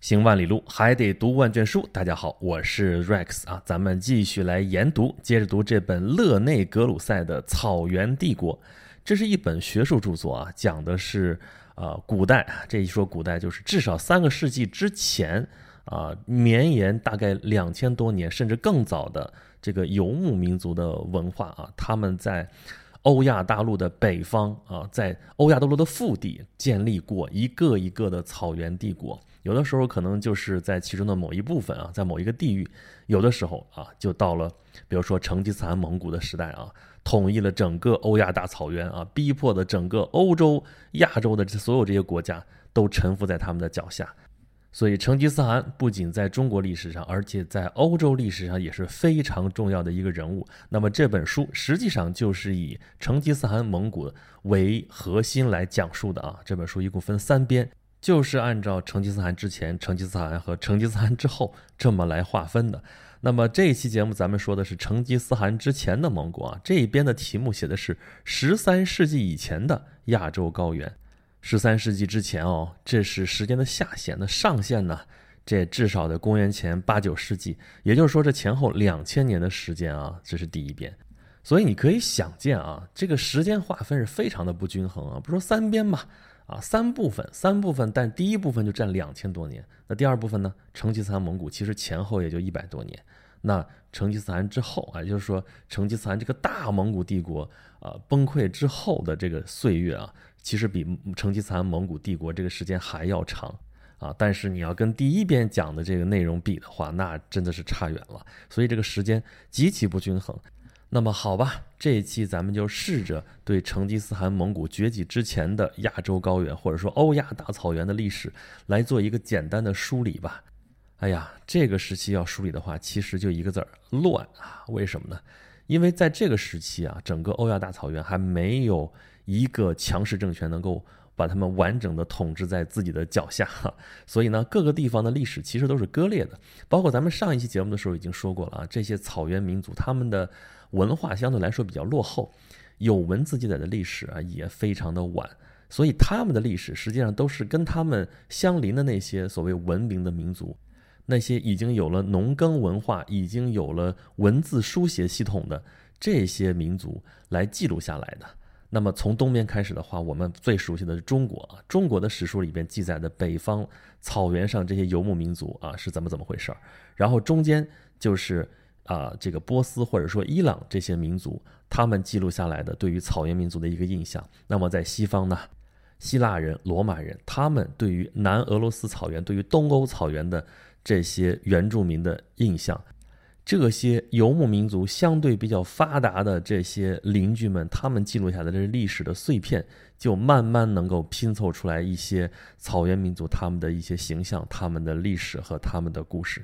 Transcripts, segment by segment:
行万里路，还得读万卷书。大家好，我是 Rex 啊，咱们继续来研读，接着读这本勒内·格鲁塞的《草原帝国》。这是一本学术著作啊，讲的是呃古代。这一说古代，就是至少三个世纪之前啊，绵延大概两千多年，甚至更早的这个游牧民族的文化啊，他们在欧亚大陆的北方啊，在欧亚大陆的腹地建立过一个一个的草原帝国。有的时候可能就是在其中的某一部分啊，在某一个地域；有的时候啊，就到了，比如说成吉思汗蒙古的时代啊，统一了整个欧亚大草原啊，逼迫的整个欧洲、亚洲的这所有这些国家都臣服在他们的脚下。所以，成吉思汗不仅在中国历史上，而且在欧洲历史上也是非常重要的一个人物。那么这本书实际上就是以成吉思汗蒙古为核心来讲述的啊。这本书一共分三编。就是按照成吉思汗之前、成吉思汗和成吉思汗之后这么来划分的。那么这一期节目咱们说的是成吉思汗之前的蒙古啊，这一边的题目写的是十三世纪以前的亚洲高原。十三世纪之前哦，这是时间的下限，那上限呢？这至少在公元前八九世纪，也就是说这前后两千年的时间啊，这是第一边。所以你可以想见啊，这个时间划分是非常的不均衡啊，不说三边嘛。啊，三部分，三部分，但第一部分就占两千多年。那第二部分呢？成吉思汗蒙古其实前后也就一百多年。那成吉思汗之后啊，就是说成吉思汗这个大蒙古帝国啊崩溃之后的这个岁月啊，其实比成吉思汗蒙古帝国这个时间还要长啊。但是你要跟第一边讲的这个内容比的话，那真的是差远了。所以这个时间极其不均衡。那么好吧，这一期咱们就试着对成吉思汗蒙古崛起之前的亚洲高原，或者说欧亚大草原的历史来做一个简单的梳理吧。哎呀，这个时期要梳理的话，其实就一个字儿乱啊。为什么呢？因为在这个时期啊，整个欧亚大草原还没有一个强势政权能够把他们完整的统治在自己的脚下，所以呢，各个地方的历史其实都是割裂的。包括咱们上一期节目的时候已经说过了啊，这些草原民族他们的。文化相对来说比较落后，有文字记载的历史啊也非常的晚，所以他们的历史实际上都是跟他们相邻的那些所谓文明的民族，那些已经有了农耕文化、已经有了文字书写系统的这些民族来记录下来的。那么从东边开始的话，我们最熟悉的是中国啊，中国的史书里边记载的北方草原上这些游牧民族啊是怎么怎么回事儿，然后中间就是。啊，这个波斯或者说伊朗这些民族，他们记录下来的对于草原民族的一个印象。那么在西方呢，希腊人、罗马人，他们对于南俄罗斯草原、对于东欧草原的这些原住民的印象，这些游牧民族相对比较发达的这些邻居们，他们记录下来的这历史的碎片，就慢慢能够拼凑出来一些草原民族他们的一些形象、他们的历史和他们的故事。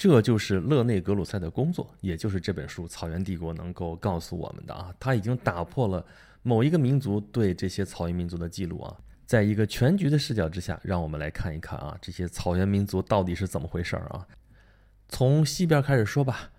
这就是勒内·格鲁塞的工作，也就是这本书《草原帝国》能够告诉我们的啊，他已经打破了某一个民族对这些草原民族的记录啊，在一个全局的视角之下，让我们来看一看啊，这些草原民族到底是怎么回事儿啊？从西边开始说吧，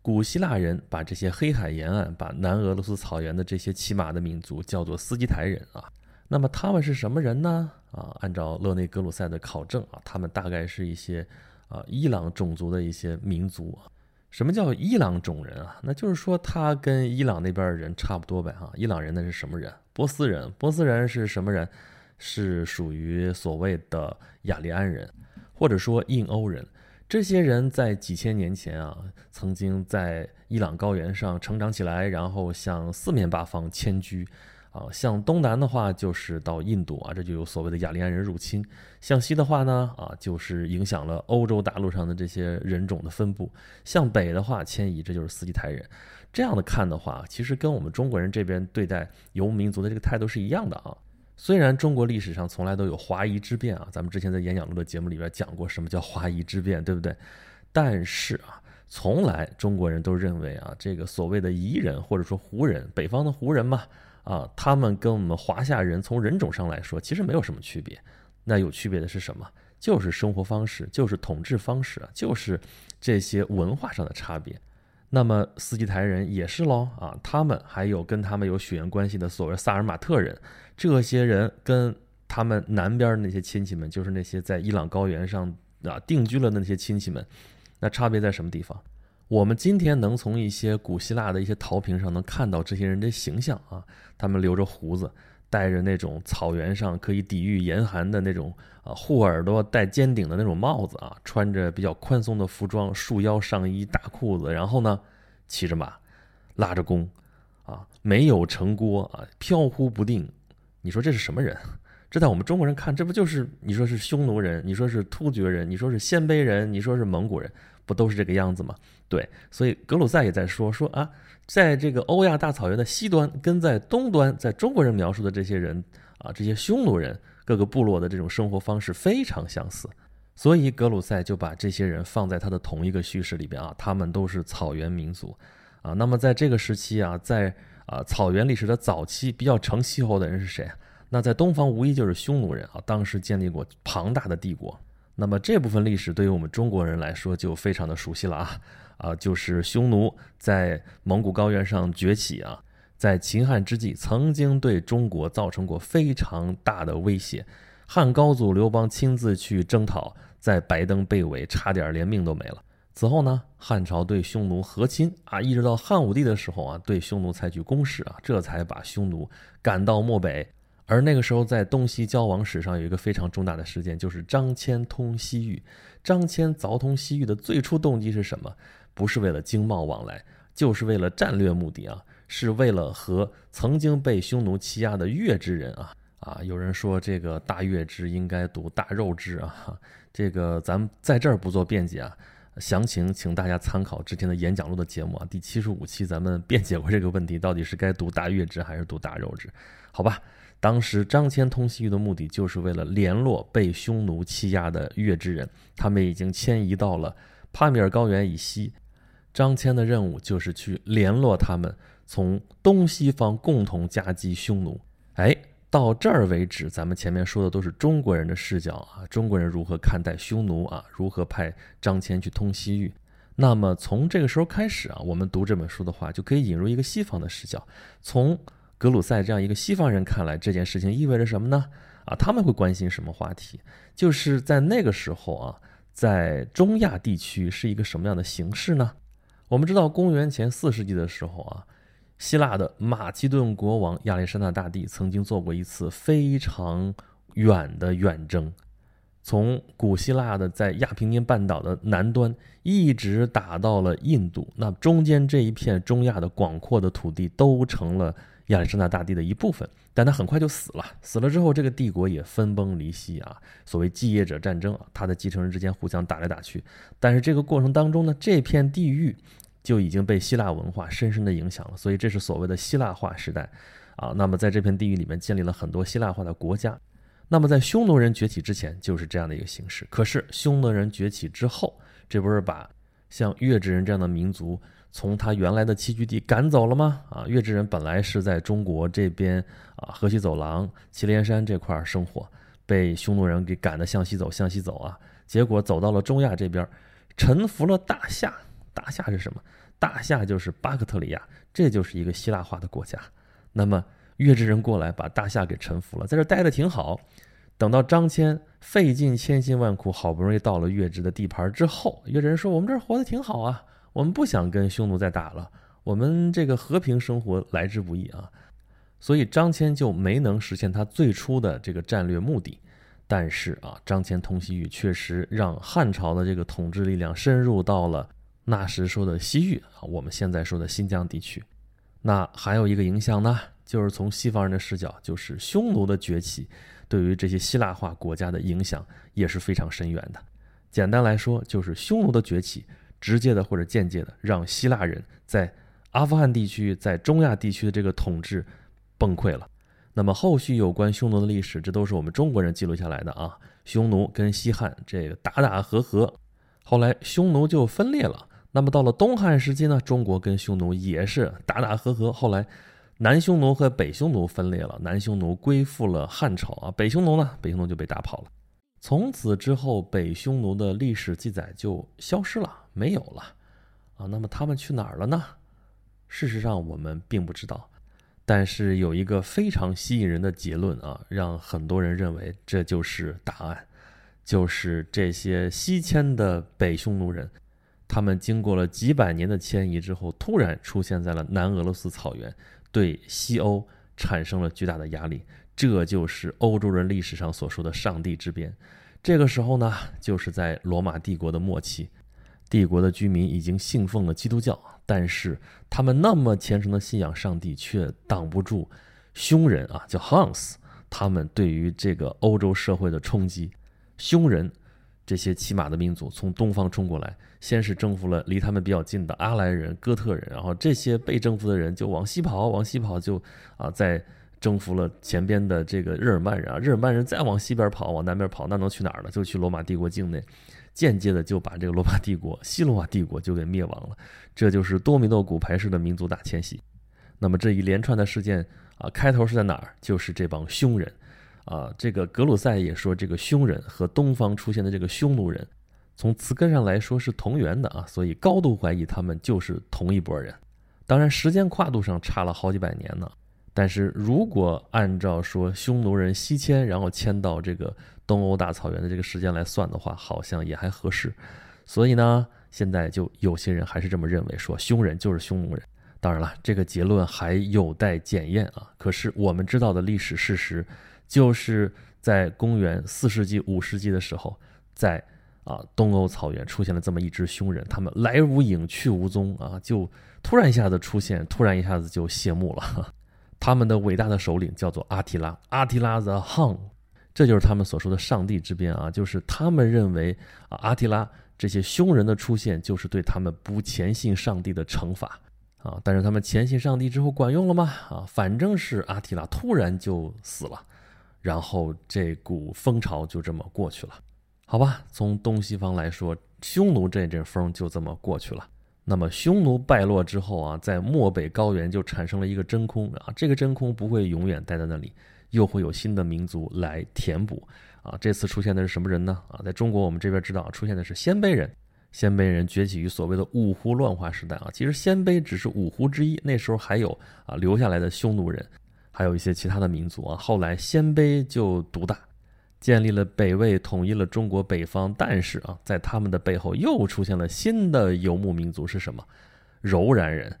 古希腊人把这些黑海沿岸、把南俄罗斯草原的这些骑马的民族叫做斯基台人啊，那么他们是什么人呢？啊，按照勒内·格鲁塞的考证啊，他们大概是一些。啊，伊朗种族的一些民族啊，什么叫伊朗种人啊？那就是说他跟伊朗那边的人差不多呗哈。伊朗人那是什么人？波斯人。波斯人是什么人？是属于所谓的雅利安人，或者说印欧人。这些人在几千年前啊，曾经在伊朗高原上成长起来，然后向四面八方迁居。啊，向东南的话就是到印度啊，这就有所谓的雅利安人入侵；向西的话呢，啊，就是影响了欧洲大陆上的这些人种的分布；向北的话迁移，这就是斯基台人。这样的看的话，其实跟我们中国人这边对待游牧民族的这个态度是一样的啊。虽然中国历史上从来都有华夷之辩啊，咱们之前在演讲录的节目里边讲过什么叫华夷之辩，对不对？但是啊，从来中国人都认为啊，这个所谓的夷人或者说胡人，北方的胡人嘛。啊，他们跟我们华夏人从人种上来说，其实没有什么区别。那有区别的是什么？就是生活方式，就是统治方式，就是这些文化上的差别。那么斯基台人也是喽啊，他们还有跟他们有血缘关系的所谓萨尔马特人，这些人跟他们南边那些亲戚们，就是那些在伊朗高原上啊定居了那些亲戚们。那差别在什么地方？我们今天能从一些古希腊的一些陶瓶上能看到这些人的形象啊，他们留着胡子，戴着那种草原上可以抵御严寒的那种啊护耳朵带尖顶的那种帽子啊，穿着比较宽松的服装，束腰上衣大裤子，然后呢骑着马，拉着弓，啊没有城郭啊飘忽不定，你说这是什么人？这在我们中国人看，这不就是你说是匈奴人，你说是突厥人，你说是鲜卑人，你说是蒙古人？不都是这个样子吗？对，所以格鲁赛也在说说啊，在这个欧亚大草原的西端，跟在东端，在中国人描述的这些人啊，这些匈奴人各个部落的这种生活方式非常相似，所以格鲁赛就把这些人放在他的同一个叙事里边啊，他们都是草原民族啊。那么在这个时期啊，在啊草原历史的早期，比较成气候的人是谁？那在东方无疑就是匈奴人啊，当时建立过庞大的帝国。那么这部分历史对于我们中国人来说就非常的熟悉了啊啊，就是匈奴在蒙古高原上崛起啊，在秦汉之际曾经对中国造成过非常大的威胁，汉高祖刘邦亲自去征讨，在白登被围，差点连命都没了。此后呢，汉朝对匈奴和亲啊，一直到汉武帝的时候啊，对匈奴采取攻势啊，这才把匈奴赶到漠北。而那个时候，在东西交往史上有一个非常重大的事件，就是张骞通西域。张骞凿通西域的最初动机是什么？不是为了经贸往来，就是为了战略目的啊，是为了和曾经被匈奴欺压的越之人啊啊！有人说这个大月支应该读大肉支啊，这个咱们在这儿不做辩解啊，详情请大家参考之前的演讲录的节目啊，第七十五期咱们辩解过这个问题，到底是该读大月支还是读大肉支？好吧。当时张骞通西域的目的，就是为了联络被匈奴欺压的越之人。他们已经迁移到了帕米尔高原以西。张骞的任务就是去联络他们，从东西方共同夹击匈奴。哎，到这儿为止，咱们前面说的都是中国人的视角啊，中国人如何看待匈奴啊，如何派张骞去通西域。那么从这个时候开始啊，我们读这本书的话，就可以引入一个西方的视角，从。格鲁塞这样一个西方人看来，这件事情意味着什么呢？啊，他们会关心什么话题？就是在那个时候啊，在中亚地区是一个什么样的形势呢？我们知道，公元前四世纪的时候啊，希腊的马其顿国王亚历山大大帝曾经做过一次非常远的远征，从古希腊的在亚平宁半岛的南端一直打到了印度，那中间这一片中亚的广阔的土地都成了。亚历山大大帝的一部分，但他很快就死了。死了之后，这个帝国也分崩离析啊。所谓继业者战争啊，他的继承人之间互相打来打去。但是这个过程当中呢，这片地域就已经被希腊文化深深的影响了。所以这是所谓的希腊化时代啊。那么在这片地域里面建立了很多希腊化的国家。那么在匈奴人崛起之前就是这样的一个形式。可是匈奴人崛起之后，这不是把像越之人这样的民族。从他原来的栖居地赶走了吗？啊，月之人本来是在中国这边啊，河西走廊、祁连山这块生活，被匈奴人给赶得向西走，向西走啊，结果走到了中亚这边，臣服了大夏。大夏是什么？大夏就是巴克特里亚，这就是一个希腊化的国家。那么月之人过来把大夏给臣服了，在这待的挺好。等到张骞费尽千辛万苦，好不容易到了月之的地盘之后，月之人说：“我们这儿活得挺好啊。”我们不想跟匈奴再打了，我们这个和平生活来之不易啊，所以张骞就没能实现他最初的这个战略目的。但是啊，张骞通西域确实让汉朝的这个统治力量深入到了那时说的西域啊，我们现在说的新疆地区。那还有一个影响呢，就是从西方人的视角，就是匈奴的崛起对于这些希腊化国家的影响也是非常深远的。简单来说，就是匈奴的崛起。直接的或者间接的，让希腊人在阿富汗地区、在中亚地区的这个统治崩溃了。那么后续有关匈奴的历史，这都是我们中国人记录下来的啊。匈奴跟西汉这个打打和和，后来匈奴就分裂了。那么到了东汉时期呢，中国跟匈奴也是打打和和，后来南匈奴和北匈奴分裂了，南匈奴归附了汉朝啊，北匈奴呢，北匈奴就被打跑了。从此之后，北匈奴的历史记载就消失了，没有了，啊，那么他们去哪儿了呢？事实上，我们并不知道。但是有一个非常吸引人的结论啊，让很多人认为这就是答案，就是这些西迁的北匈奴人，他们经过了几百年的迁移之后，突然出现在了南俄罗斯草原，对西欧产生了巨大的压力。这就是欧洲人历史上所说的“上帝之鞭”。这个时候呢，就是在罗马帝国的末期，帝国的居民已经信奉了基督教，但是他们那么虔诚的信仰上帝，却挡不住匈人啊，叫 Huns，他们对于这个欧洲社会的冲击。匈人这些骑马的民族从东方冲过来，先是征服了离他们比较近的阿莱人、哥特人，然后这些被征服的人就往西跑，往西跑就啊，在征服了前边的这个日耳曼人啊，日耳曼人再往西边跑，往南边跑，那能去哪儿呢？就去罗马帝国境内，间接的就把这个罗马帝国、西罗马帝国就给灭亡了。这就是多米诺骨牌式的民族大迁徙。那么这一连串的事件啊，开头是在哪儿？就是这帮匈人。啊，这个格鲁塞也说，这个匈人和东方出现的这个匈奴人，从词根上来说是同源的啊，所以高度怀疑他们就是同一拨人。当然，时间跨度上差了好几百年呢。但是如果按照说匈奴人西迁，然后迁到这个东欧大草原的这个时间来算的话，好像也还合适。所以呢，现在就有些人还是这么认为，说匈人就是匈奴人。当然了，这个结论还有待检验啊。可是我们知道的历史事实。就是在公元四世纪、五世纪的时候，在啊东欧草原出现了这么一支匈人，他们来无影去无踪啊，就突然一下子出现，突然一下子就谢幕了。他们的伟大的首领叫做阿提拉，阿提拉 the Hun，这就是他们所说的上帝之鞭啊，就是他们认为啊阿提拉这些凶人的出现就是对他们不虔信上帝的惩罚啊。但是他们虔信上帝之后管用了吗？啊，反正是阿提拉突然就死了。然后这股风潮就这么过去了，好吧？从东西方来说，匈奴这阵风就这么过去了。那么匈奴败落之后啊，在漠北高原就产生了一个真空啊，这个真空不会永远待在那里，又会有新的民族来填补啊。这次出现的是什么人呢？啊，在中国我们这边知道出现的是鲜卑人，鲜卑人崛起于所谓的五胡乱华时代啊。其实鲜卑只是五胡之一，那时候还有啊留下来的匈奴人。还有一些其他的民族啊，后来鲜卑就独大，建立了北魏，统一了中国北方。但是啊，在他们的背后又出现了新的游牧民族，是什么？柔然人。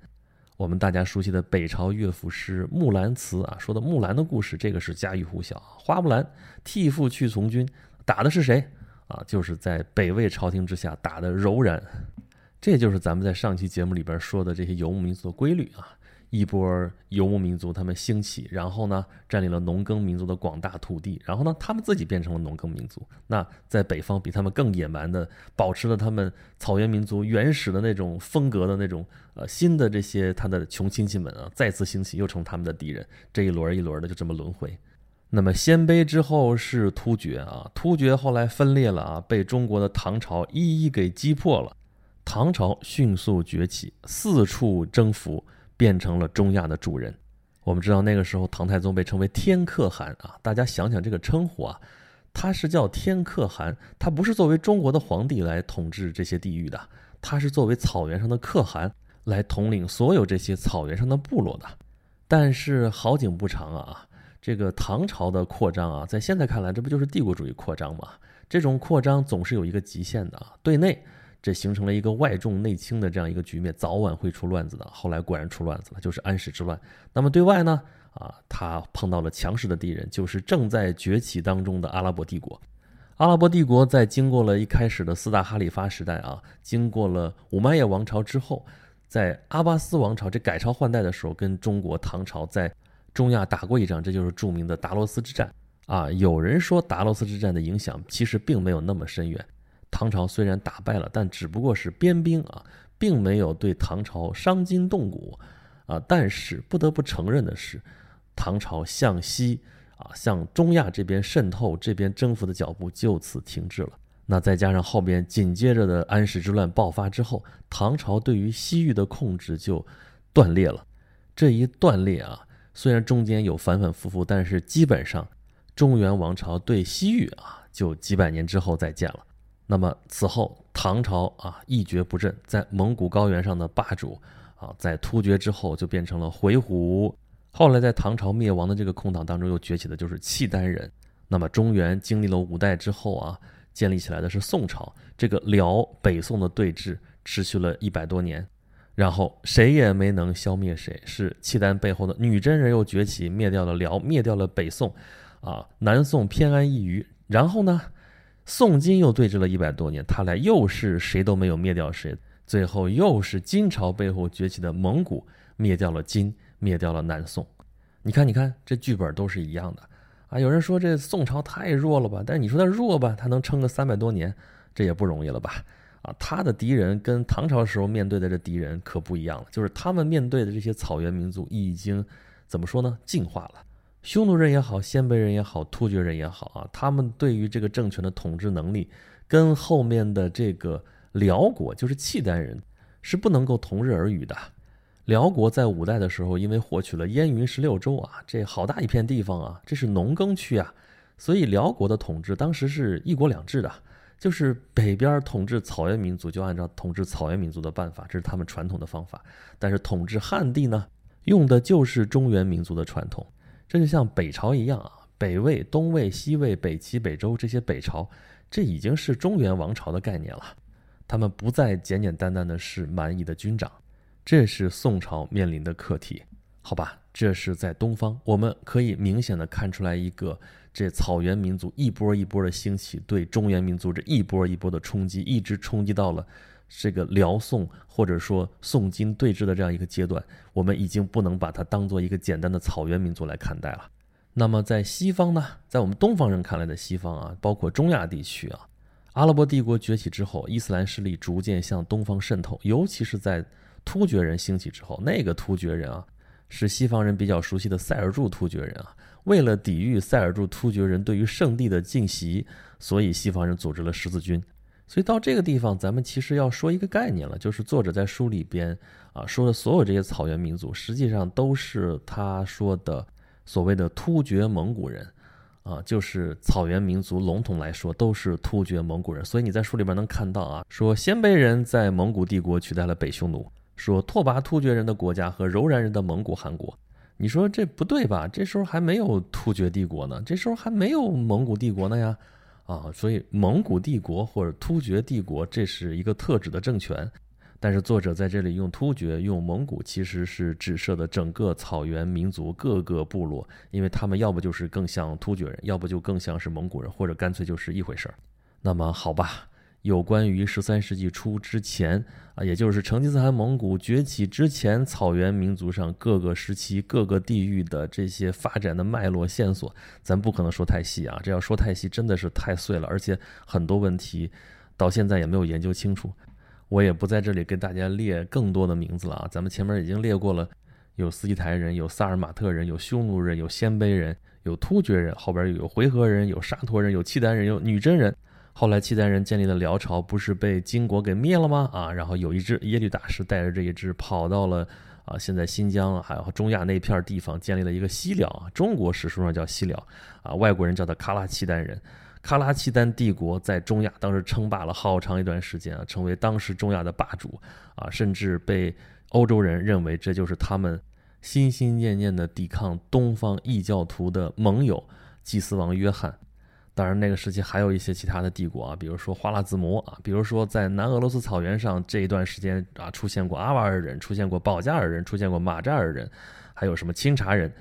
我们大家熟悉的北朝乐府诗《木兰辞》啊，说的木兰的故事，这个是家喻户晓。花木兰替父去从军，打的是谁啊？就是在北魏朝廷之下打的柔然。这就是咱们在上期节目里边说的这些游牧民族的规律啊。一波游牧民族，他们兴起，然后呢，占领了农耕民族的广大土地，然后呢，他们自己变成了农耕民族。那在北方，比他们更野蛮的，保持了他们草原民族原始的那种风格的那种呃新的这些他的穷亲戚们啊，再次兴起，又成他们的敌人。这一轮一轮的就这么轮回。那么鲜卑之后是突厥啊，突厥后来分裂了啊，被中国的唐朝一一给击破了。唐朝迅速崛起，四处征服。变成了中亚的主人。我们知道那个时候唐太宗被称为天可汗啊，大家想想这个称呼啊，他是叫天可汗，他不是作为中国的皇帝来统治这些地域的，他是作为草原上的可汗来统领所有这些草原上的部落的。但是好景不长啊，这个唐朝的扩张啊，在现在看来，这不就是帝国主义扩张吗？这种扩张总是有一个极限的啊，对内。这形成了一个外重内轻的这样一个局面，早晚会出乱子的。后来果然出乱子了，就是安史之乱。那么对外呢？啊，他碰到了强势的敌人，就是正在崛起当中的阿拉伯帝国。阿拉伯帝国在经过了一开始的四大哈里发时代啊，经过了五麦叶王朝之后，在阿巴斯王朝这改朝换代的时候，跟中国唐朝在中亚打过一仗，这就是著名的达罗斯之战啊。有人说达罗斯之战的影响其实并没有那么深远。唐朝虽然打败了，但只不过是边兵啊，并没有对唐朝伤筋动骨啊。但是不得不承认的是，唐朝向西啊，向中亚这边渗透、这边征服的脚步就此停滞了。那再加上后边紧接着的安史之乱爆发之后，唐朝对于西域的控制就断裂了。这一断裂啊，虽然中间有反反复复，但是基本上中原王朝对西域啊，就几百年之后再见了。那么此后，唐朝啊一蹶不振，在蒙古高原上的霸主啊，在突厥之后就变成了回鹘，后来在唐朝灭亡的这个空档当中又崛起的就是契丹人。那么中原经历了五代之后啊，建立起来的是宋朝。这个辽北宋的对峙持续了一百多年，然后谁也没能消灭谁。是契丹背后的女真人又崛起，灭掉了辽，灭掉了北宋，啊，南宋偏安一隅。然后呢，宋金又对峙了一百多年，他俩又是谁都没有灭掉谁。最后又是金朝背后崛起的蒙古灭掉了金，灭掉了南宋。你看，你看，这剧本都是一样的啊！有人说这宋朝太弱了吧？但是你说它弱吧，它能撑个三百多年，这也不容易了吧？啊，他的敌人跟唐朝时候面对的这敌人可不一样了，就是他们面对的这些草原民族已经怎么说呢？进化了。匈奴人也好，鲜卑人也好，突厥人也好啊，他们对于这个政权的统治能力，跟后面的这个辽国，就是契丹人，是不能够同日而语的。辽国在五代的时候，因为获取了燕云十六州啊，这好大一片地方啊，这是农耕区啊，所以辽国的统治当时是一国两制的，就是北边统治草原民族就按照统治草原民族的办法，这是他们传统的方法。但是统治汉地呢，用的就是中原民族的传统。这就像北朝一样啊，北魏、东魏、西魏、北齐、北周这些北朝，这已经是中原王朝的概念了，他们不再简简单单的是蛮夷的军长。这是宋朝面临的课题，好吧？这是在东方，我们可以明显的看出来一个这草原民族一波一波的兴起，对中原民族这一波一波的冲击，一直冲击到了这个辽宋或者说宋金对峙的这样一个阶段，我们已经不能把它当做一个简单的草原民族来看待了。那么在西方呢？在我们东方人看来的西方啊，包括中亚地区啊，阿拉伯帝国崛起之后，伊斯兰势力逐渐向东方渗透，尤其是在突厥人兴起之后，那个突厥人啊，是西方人比较熟悉的塞尔柱突厥人啊。为了抵御塞尔柱突厥人对于圣地的进袭，所以西方人组织了十字军。所以到这个地方，咱们其实要说一个概念了，就是作者在书里边啊说的所有这些草原民族，实际上都是他说的所谓的突厥蒙古人。啊，就是草原民族，笼统来说都是突厥蒙古人。所以你在书里边能看到啊，说鲜卑人在蒙古帝国取代了北匈奴。说拓跋突厥人的国家和柔然人的蒙古汗国，你说这不对吧？这时候还没有突厥帝国呢，这时候还没有蒙古帝国呢呀，啊，所以蒙古帝国或者突厥帝国这是一个特指的政权，但是作者在这里用突厥、用蒙古，其实是指涉的整个草原民族各个部落，因为他们要不就是更像突厥人，要不就更像是蒙古人，或者干脆就是一回事儿。那么好吧。有关于十三世纪初之前啊，也就是成吉思汗蒙古崛起之前，草原民族上各个时期、各个地域的这些发展的脉络线索，咱不可能说太细啊。这要说太细，真的是太碎了，而且很多问题到现在也没有研究清楚。我也不在这里跟大家列更多的名字了啊，咱们前面已经列过了，有斯基台人，有萨尔马特人，有匈奴人，有鲜卑人，有突厥人，后边又有回纥人，有沙陀人，有契丹人，有女真人。后来契丹人建立了辽朝，不是被金国给灭了吗？啊，然后有一支耶律大师带着这一支跑到了啊，现在新疆还有中亚那片地方，建立了一个西辽啊，中国史书上叫西辽啊，外国人叫他喀拉契丹人。喀拉契丹帝国在中亚当时称霸了好长一段时间啊，成为当时中亚的霸主啊，甚至被欧洲人认为这就是他们心心念念的抵抗东方异教徒的盟友祭司王约翰。当然，那个时期还有一些其他的帝国啊，比如说花剌子模啊，比如说在南俄罗斯草原上这一段时间啊，出现过阿瓦尔人，出现过保加尔人，出现过马扎尔人，还有什么钦察人。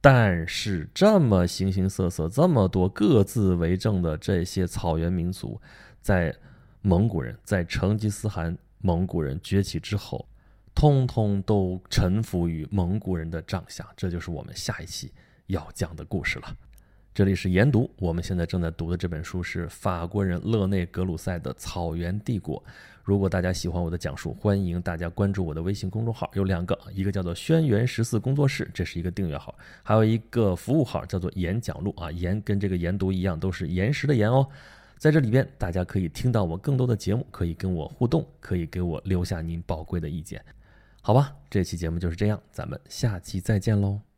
但是这么形形色色、这么多各自为政的这些草原民族，在蒙古人在成吉思汗蒙古人崛起之后，通通都臣服于蒙古人的帐下。这就是我们下一期要讲的故事了。这里是研读，我们现在正在读的这本书是法国人勒内·格鲁塞的《草原帝国》。如果大家喜欢我的讲述，欢迎大家关注我的微信公众号，有两个，一个叫做“轩辕十四工作室”，这是一个订阅号；还有一个服务号，叫做“演讲录”啊，研跟这个研读一样，都是岩石的岩哦。在这里边，大家可以听到我更多的节目，可以跟我互动，可以给我留下您宝贵的意见。好吧，这期节目就是这样，咱们下期再见喽。